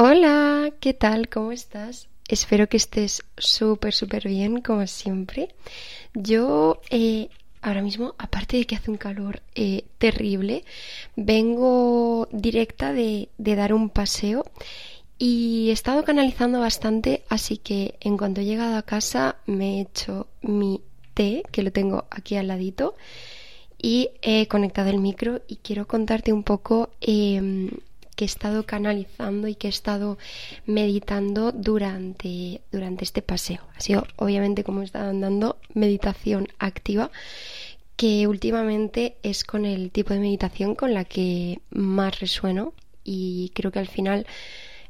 Hola, ¿qué tal? ¿Cómo estás? Espero que estés súper, súper bien, como siempre. Yo eh, ahora mismo, aparte de que hace un calor eh, terrible, vengo directa de, dar un paseo y he estado canalizando bastante, así que en cuanto he llegado a casa me he hecho mi té, que lo tengo aquí al ladito, y he conectado el micro y quiero contarte un poco eh, que he estado canalizando y que he estado meditando durante, durante este paseo. Ha sido, obviamente, como he estado andando, meditación activa, que últimamente es con el tipo de meditación con la que más resueno y creo que al final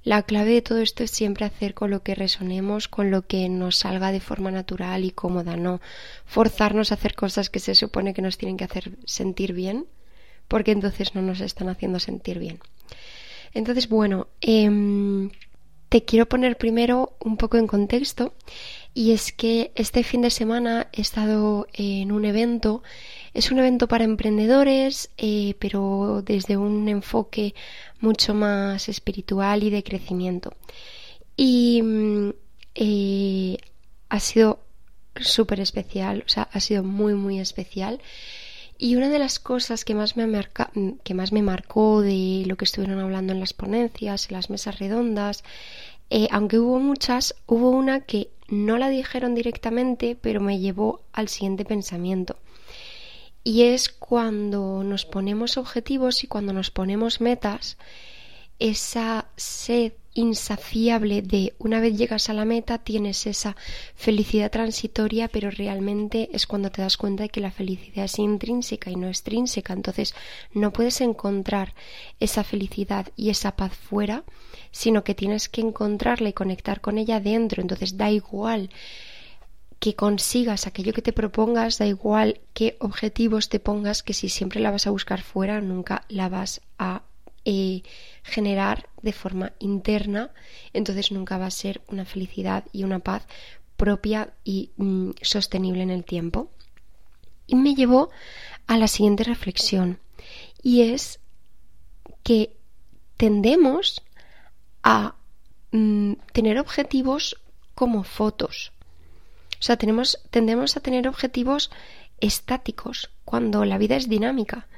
la clave de todo esto es siempre hacer con lo que resonemos, con lo que nos salga de forma natural y cómoda, no forzarnos a hacer cosas que se supone que nos tienen que hacer sentir bien, porque entonces no nos están haciendo sentir bien. Entonces, bueno, em, te quiero poner primero un poco en contexto y es que este fin de semana he estado en un evento, es un evento para emprendedores, eh, pero desde un enfoque mucho más espiritual y de crecimiento. Y mm, eh, ha sido súper especial, o sea, ha sido muy, muy especial. Y una de las cosas que más, me que más me marcó de lo que estuvieron hablando en las ponencias, en las mesas redondas, eh, aunque hubo muchas, hubo una que no la dijeron directamente, pero me llevó al siguiente pensamiento. Y es cuando nos ponemos objetivos y cuando nos ponemos metas, esa sed insaciable de una vez llegas a la meta tienes esa felicidad transitoria, pero realmente es cuando te das cuenta de que la felicidad es intrínseca y no extrínseca. Entonces no puedes encontrar esa felicidad y esa paz fuera, sino que tienes que encontrarla y conectar con ella dentro. Entonces da igual que consigas aquello que te propongas, da igual qué objetivos te pongas, que si siempre la vas a buscar fuera, nunca la vas a generar de forma interna, entonces nunca va a ser una felicidad y una paz propia y mm, sostenible en el tiempo. Y me llevó a la siguiente reflexión, y es que tendemos a mm, tener objetivos como fotos. O sea, tendemos a tener objetivos estáticos cuando la vida es dinámica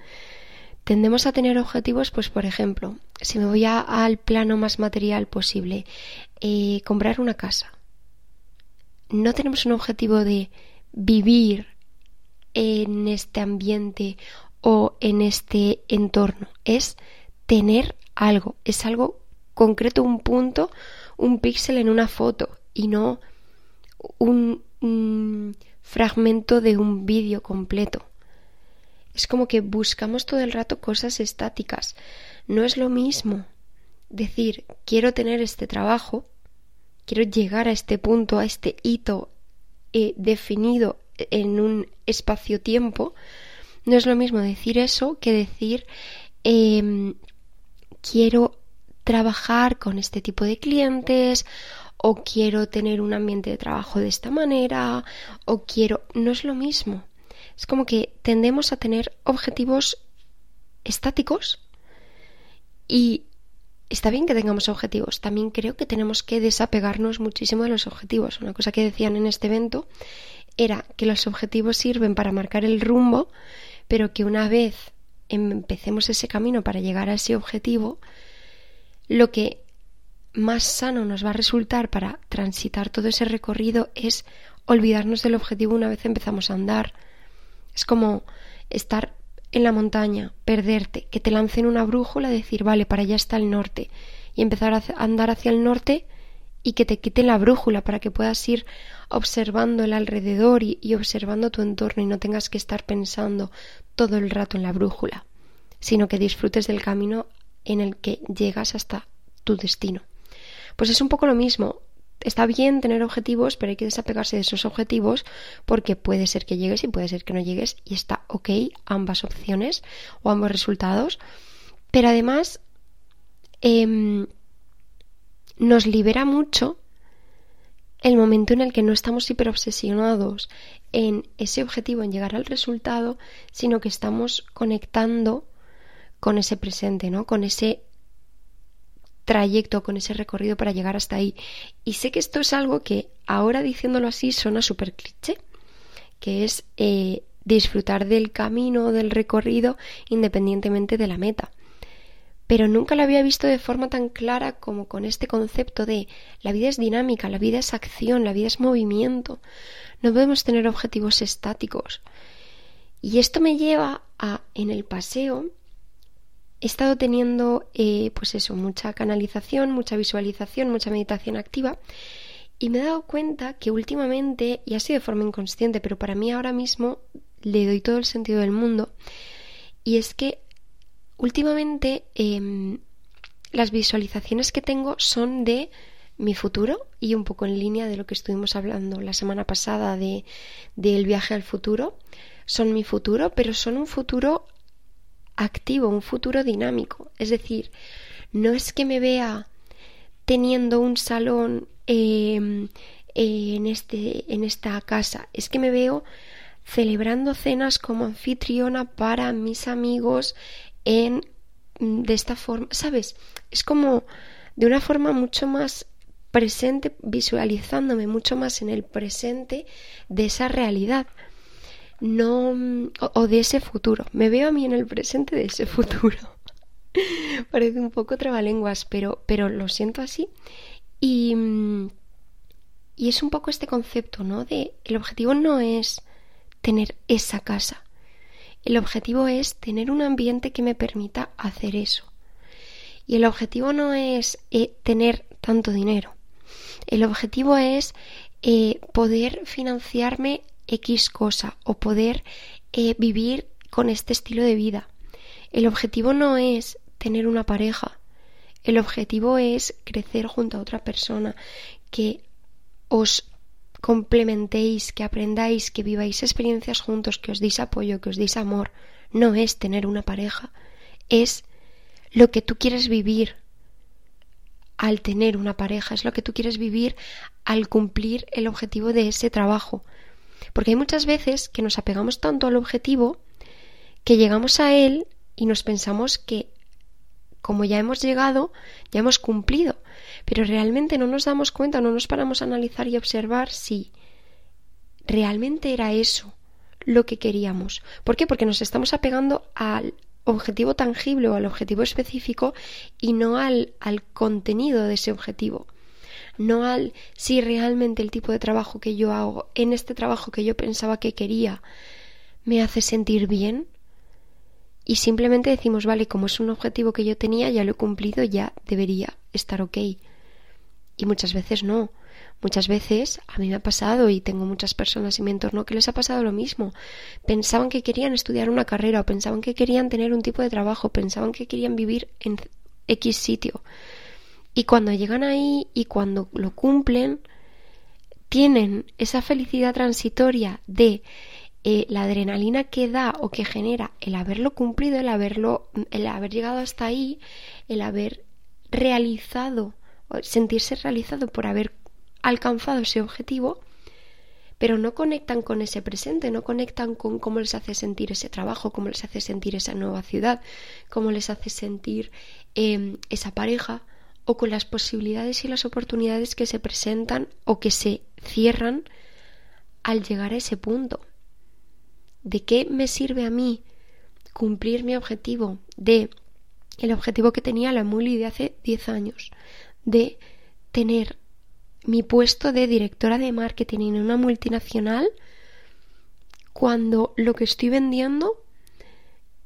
tendemos a tener objetivos, pues por ejemplo, si me voy al plano más material posible, eh, comprar una casa. No tenemos un objetivo de vivir en este ambiente o en este entorno. Es tener algo, es algo concreto, un punto, un píxel en una foto y no un fragmento de un vídeo completo. Es como que buscamos todo el rato cosas estáticas. No es lo mismo decir quiero tener este trabajo, quiero llegar a este punto, a este hito eh, definido en un espacio-tiempo. No es lo mismo decir eso que decir em, quiero trabajar con este tipo de clientes o quiero tener un ambiente de trabajo de esta manera o quiero... No es lo mismo. Es como que tendemos a tener objetivos estáticos y está bien que tengamos objetivos. También creo que tenemos que desapegarnos muchísimo de los objetivos. Una cosa que decían en este evento era que los objetivos sirven para marcar el rumbo, pero que una vez empecemos ese camino para llegar a ese objetivo, lo que más sano nos va a resultar para transitar todo ese recorrido es olvidarnos del objetivo una vez empezamos a andar es como estar en la montaña, perderte, que te lancen una brújula, decir, vale, para allá está el norte, y empezar a andar hacia el norte y que te quite la brújula para que puedas ir observando el alrededor y, y, observando tu entorno y no tengas que estar pensando todo el rato en la brújula, sino que disfrutes del camino en el que llegas hasta tu destino. Pues es un poco lo mismo está bien tener objetivos, pero hay que desapegarse de esos objetivos porque puede ser que llegues y puede ser que no llegues y está ok ambas opciones o ambos resultados. Pero además em, nos libera mucho el momento en el que no estamos hiperobsesionados en ese objetivo, en llegar al resultado, sino que estamos conectando con ese presente, ¿no? Con ese trayecto, con ese recorrido para llegar hasta ahí. Y sé que esto es algo que ahora diciéndolo así suena súper cliché, que es eh, disfrutar del camino, del recorrido, independientemente de la meta. Pero nunca lo había visto de forma tan clara como con este concepto de la vida es dinámica, la vida es acción, la vida es movimiento. No podemos tener objetivos estáticos. Y esto me lleva a, en el paseo, he estado teniendo, eh, pues eso, mucha canalización, mucha visualización, mucha meditación activa. Y me he dado cuenta que últimamente, y así de forma inconsciente, pero para mí ahora mismo le doy todo el sentido del mundo, y es que últimamente em, las visualizaciones que tengo son de mi futuro y un poco en línea de lo que estuvimos hablando la semana pasada de del viaje al futuro son mi futuro pero son un futuro activo un futuro dinámico. Es decir no es que me vea teniendo un salón em, en este en esta casa. Es que me veo celebrando cenas como anfitriona para mis amigos en mm, de esta forma sabes es como de una forma mucho más presente, visualizándome mucho más en el presente de esa realidad, no o, de ese futuro. Me veo a mí en el presente de ese futuro. Parece un poco trabalenguas, pero, pero lo siento así. Y, y es un poco este concepto, ¿no? De el objetivo no es tener esa casa. El objetivo es tener un ambiente que me permita hacer eso. Y el objetivo no es eh, tener tanto dinero. El objetivo es eh, poder financiarme X cosa o poder eh, vivir con este estilo de vida. El objetivo no es tener una pareja. El objetivo es crecer junto a otra persona, que os complementéis, que aprendáis, que viváis experiencias juntos, que os deis apoyo, que os deis amor. No es tener una pareja, es lo que tú quieres vivir al tener una pareja, es lo que tú quieres vivir al cumplir el objetivo de ese trabajo. Porque hay muchas veces que nos apegamos tanto al objetivo que llegamos a él y nos pensamos que como ya hemos llegado, ya hemos cumplido, pero realmente no nos damos cuenta, no nos paramos a analizar y observar si realmente era eso lo que queríamos. ¿Por qué? Porque nos estamos apegando al objetivo tangible o al objetivo específico y no al, al contenido de ese objetivo no al si realmente el tipo de trabajo que yo hago en este trabajo que yo pensaba que quería me hace sentir bien y simplemente decimos vale como es un objetivo que yo tenía ya lo he cumplido ya debería estar ok y muchas veces no Muchas veces a mí me ha pasado y tengo muchas personas en mi entorno que les ha pasado lo mismo. Pensaban que querían estudiar una carrera o pensaban que querían tener un tipo de trabajo, pensaban que querían vivir en X sitio. Y cuando llegan ahí y cuando lo cumplen, tienen esa felicidad transitoria de eh, la adrenalina que da o que genera el haberlo cumplido, el haberlo, el haber llegado hasta ahí, el haber realizado, sentirse realizado por haber alcanzado ese objetivo, pero no conectan con ese presente, no conectan con cómo les hace sentir ese trabajo, cómo les hace sentir esa nueva ciudad, cómo les hace sentir em, esa pareja, o con las posibilidades y las oportunidades que se presentan o que se cierran al llegar a ese punto. ¿De qué me sirve a mí cumplir mi objetivo de el objetivo que tenía la Muli de hace 10 años, de tener mi puesto de directora de marketing en una multinacional cuando lo que estoy vendiendo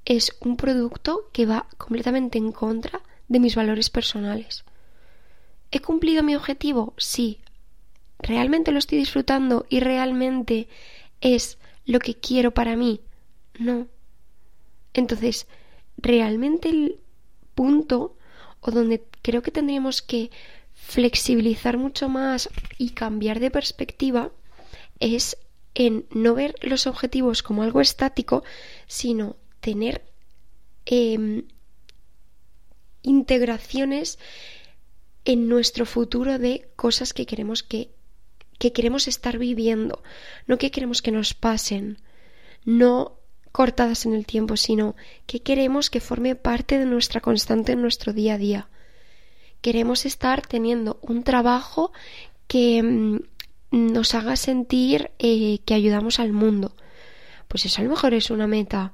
es un producto que va completamente en contra de mis valores personales. ¿He cumplido mi objetivo? Sí. ¿Realmente lo estoy disfrutando y realmente es lo que quiero para mí? No. Entonces, realmente el punto o donde creo que tendríamos que flexibilizar mucho más y cambiar de perspectiva es en no ver los objetivos como algo estático, sino tener em, integraciones en nuestro futuro de cosas que queremos que, que queremos estar viviendo, no que queremos que nos pasen, no cortadas en el tiempo, sino que queremos que forme parte de nuestra constante en nuestro día a día queremos estar teniendo un trabajo que mm, nos haga sentir eh, que ayudamos al mundo. Pues eso a lo mejor es una meta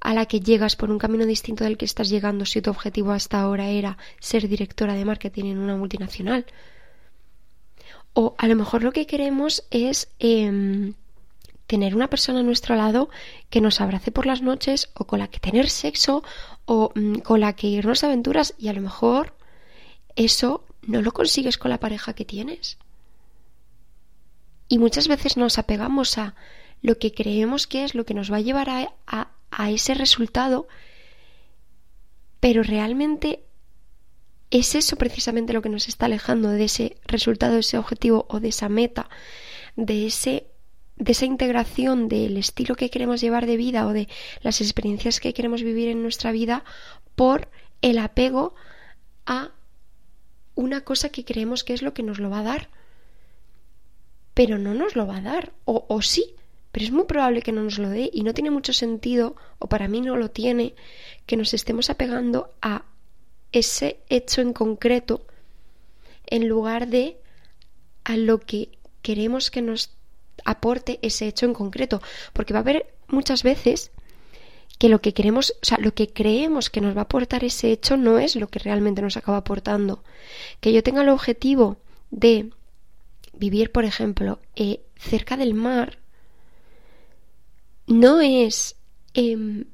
a la que llegas por un camino distinto del que estás llegando si tu objetivo hasta ahora era ser directora de marketing en una multinacional. O a lo mejor lo que queremos es em, tener una persona a nuestro lado que nos abrace por las noches o con la que tener sexo o mm, con la que irnos a aventuras y a lo mejor eso no lo consigues con la pareja que tienes. Y muchas veces nos apegamos a lo que creemos que es lo que nos va a llevar a, a ese resultado, pero realmente es eso precisamente lo que nos está alejando de ese resultado, de ese objetivo o de esa meta, de ese de esa integración del estilo que queremos llevar de vida o de las experiencias que queremos vivir en nuestra vida por el apego a una cosa que creemos que es lo que nos lo va a dar. Pero no nos lo va a dar, o, o sí, pero es muy probable que no nos lo dé y no tiene mucho sentido, o para mí no lo tiene, que nos estemos apegando a ese hecho en concreto en lugar de a lo que queremos que nos aporte ese hecho en concreto, porque va a haber muchas veces que lo que queremos, o sea, lo que creemos que nos va a aportar ese hecho no es lo que realmente nos acaba aportando. Que yo tenga el objetivo de vivir, por ejemplo, eh, cerca del mar, no es em,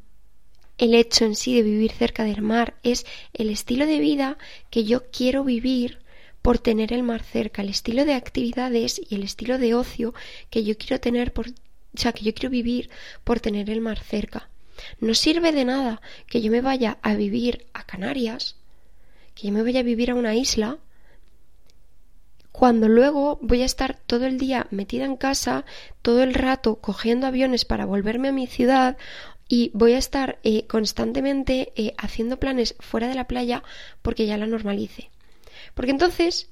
el hecho en sí de vivir cerca del mar, es el estilo de vida que yo quiero vivir por tener el mar cerca, el estilo de actividades y el estilo de ocio que yo quiero tener por, o sea, que yo quiero vivir por tener el mar cerca. No sirve de nada que yo me vaya a vivir a Canarias, que yo me vaya a vivir a una isla, cuando luego voy a estar todo el día metida en casa, todo el rato cogiendo aviones para volverme a mi ciudad y voy a estar eh, constantemente eh, haciendo planes fuera de la playa porque ya la normalice. Porque entonces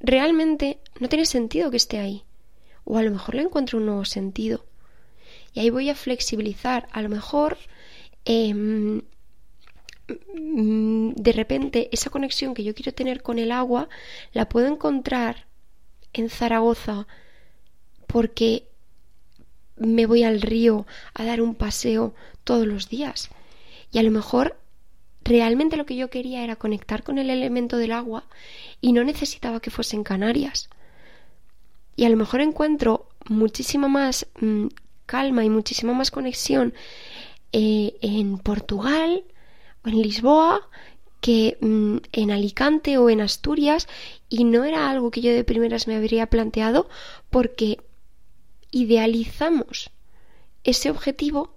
realmente no tiene sentido que esté ahí. O a lo mejor le encuentro un nuevo sentido. Y ahí voy a flexibilizar. A lo mejor em, de repente esa conexión que yo quiero tener con el agua la puedo encontrar en Zaragoza porque me voy al río a dar un paseo todos los días. Y a lo mejor realmente lo que yo quería era conectar con el elemento del agua y no necesitaba que fuese en Canarias. Y a lo mejor encuentro muchísima más mm, calma y muchísima más conexión eh, en Portugal en Lisboa que mm, en Alicante o en Asturias y no era algo que yo de primeras me habría planteado porque idealizamos ese objetivo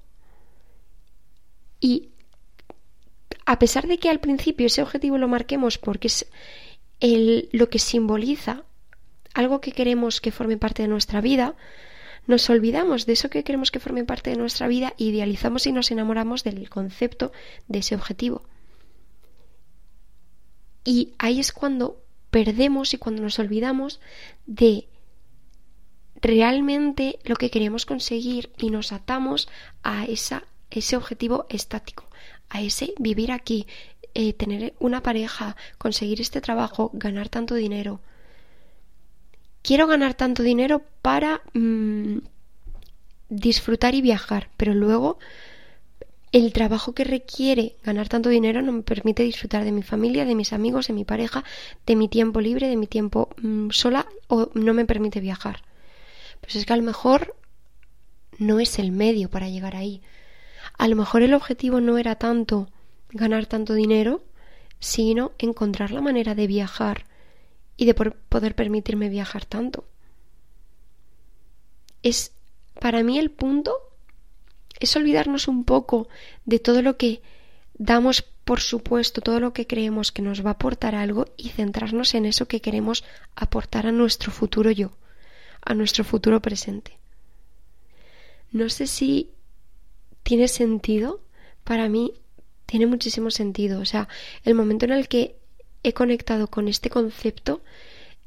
y a pesar de que al principio ese objetivo lo marquemos porque es el, lo que simboliza algo que queremos que forme parte de nuestra vida, nos olvidamos de eso que queremos que forme parte de nuestra vida, idealizamos y nos enamoramos del concepto de ese objetivo. Y ahí es cuando perdemos y cuando nos olvidamos de realmente lo que queremos conseguir y nos atamos a esa, ese objetivo estático, a ese vivir aquí, eh, tener una pareja, conseguir este trabajo, ganar tanto dinero quiero ganar tanto dinero para mm, disfrutar y viajar, pero luego el trabajo que requiere ganar tanto dinero no me permite disfrutar de mi familia, de mis amigos, de mi pareja, de mi tiempo libre, de mi tiempo mm, sola o no me permite viajar. Pues es que a lo mejor no es el medio para llegar ahí. A lo mejor el objetivo no era tanto ganar tanto dinero, sino encontrar la manera de viajar y de poder permitirme viajar tanto. Es para mí el punto es olvidarnos un poco de todo lo que damos por supuesto, todo lo que creemos que nos va a aportar algo y centrarnos en eso que queremos aportar a nuestro futuro yo, a nuestro futuro presente. No sé si tiene sentido, para mí tiene muchísimo sentido, o sea, el momento en el que he conectado con este concepto,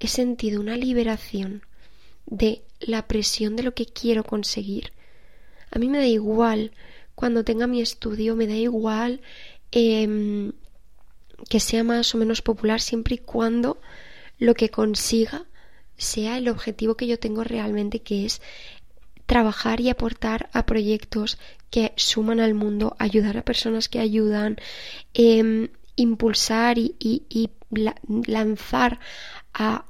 he sentido una liberación de la presión de lo que quiero conseguir. A mí me da igual cuando tenga mi estudio, me da igual em, que sea más o menos popular siempre y cuando lo que consiga sea el objetivo que yo tengo realmente, que es trabajar y aportar a proyectos que suman al mundo, ayudar a personas que ayudan, em, impulsar y, lanzar a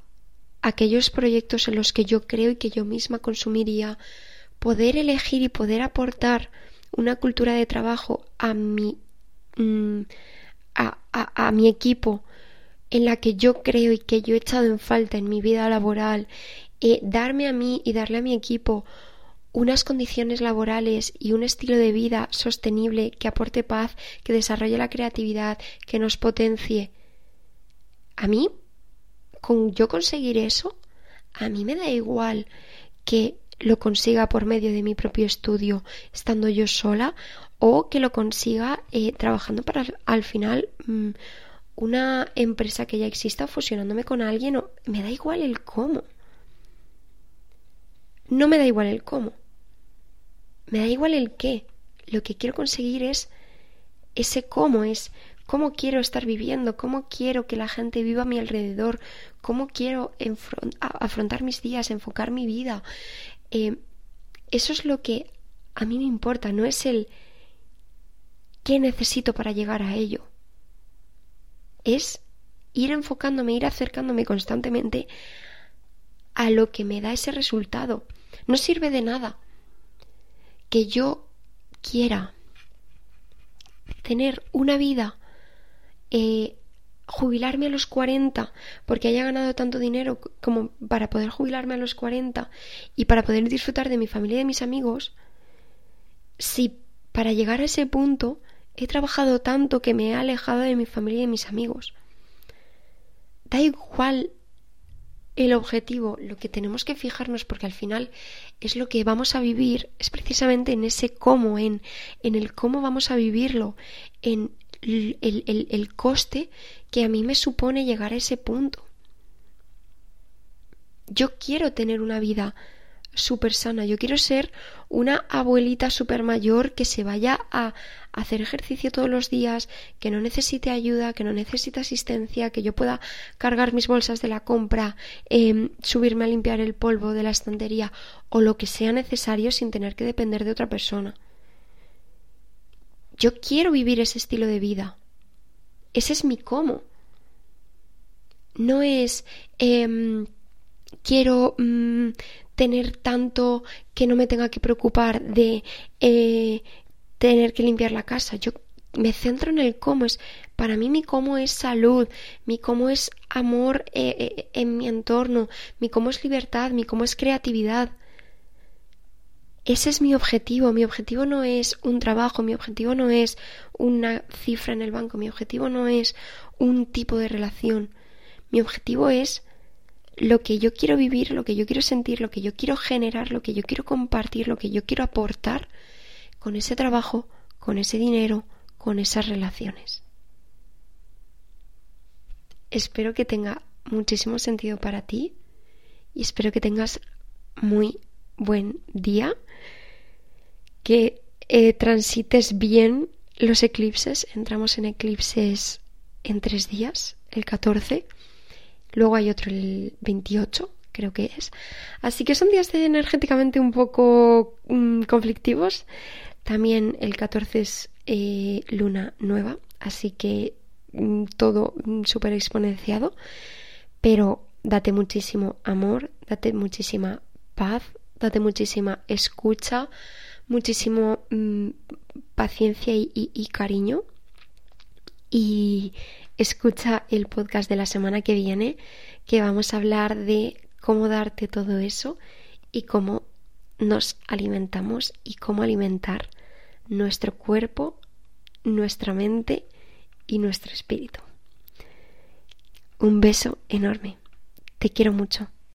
aquellos proyectos en los que yo creo y que yo misma consumiría, poder elegir y poder aportar una cultura de trabajo a mi, mm, a mi equipo en la que yo creo y que yo he echado en falta en mi vida laboral, eh, darme a mí y darle a mi equipo unas condiciones laborales y un estilo de vida sostenible que aporte paz, que desarrolle la creatividad, que nos potencie. A mí, con yo conseguir eso, a mí me da igual que lo consiga por medio de mi propio estudio, estando yo sola, o que lo consiga eh, trabajando para al final mm, una empresa que ya exista fusionándome con alguien, o... me da igual el cómo. No me da igual el cómo. Me da igual el qué. Lo que quiero conseguir es ese cómo, es cómo quiero estar viviendo, cómo quiero que la gente viva a mi alrededor, cómo quiero afrontar mis días, enfocar mi vida. Eh, eso es lo que a mí me importa, no es el qué necesito para llegar a ello es ir enfocándome, ir acercándome constantemente a lo que me da ese resultado. No sirve de nada que yo quiera tener una vida, eh, jubilarme a los 40 porque haya ganado tanto dinero como para poder jubilarme a los 40 y para poder disfrutar de mi familia y de mis amigos, si para llegar a ese punto He trabajado tanto que me he alejado de mi familia y de mis amigos. Da igual el objetivo, lo que tenemos que fijarnos, porque al final es lo que vamos a vivir, es precisamente en ese cómo, en, en el cómo vamos a vivirlo, en el, el, el coste que a mí me supone llegar a ese punto. Yo quiero tener una vida súper sana. Yo quiero ser una abuelita súper mayor que se vaya a hacer ejercicio todos los días, que no necesite ayuda, que no necesite asistencia, que yo pueda cargar mis bolsas de la compra, em, subirme a limpiar el polvo de la estantería o lo que sea necesario sin tener que depender de otra persona. Yo quiero vivir ese estilo de vida. Ese es mi cómo. No es em, quiero mm, tener tanto que no me tenga que preocupar de eh, tener que limpiar la casa. Yo me centro en el cómo es. Para mí mi cómo es salud, mi cómo es amor eh, eh, en mi entorno, mi cómo es libertad, mi cómo es creatividad. Ese es mi objetivo. Mi objetivo no es un trabajo, mi objetivo no es una cifra en el banco, mi objetivo no es un tipo de relación. Mi objetivo es lo que yo quiero vivir, lo que yo quiero sentir, lo que yo quiero generar, lo que yo quiero compartir, lo que yo quiero aportar con ese trabajo, con ese dinero, con esas relaciones. Espero que tenga muchísimo sentido para ti y espero que tengas muy buen día, que eh, transites bien los eclipses. Entramos en eclipses en tres días, el 14 Luego hay otro el 28, creo que es. Así que son días energéticamente un poco mm, conflictivos. También el 14 es eh, luna nueva, así que mm, todo mm, súper exponenciado. Pero date muchísimo amor, date muchísima paz, date muchísima escucha, muchísimo paciencia y cariño. Y escucha el podcast de la semana que viene, que vamos a hablar de cómo darte todo eso y cómo nos alimentamos y cómo alimentar nuestro cuerpo, nuestra mente y nuestro espíritu. Un beso enorme. Te quiero mucho.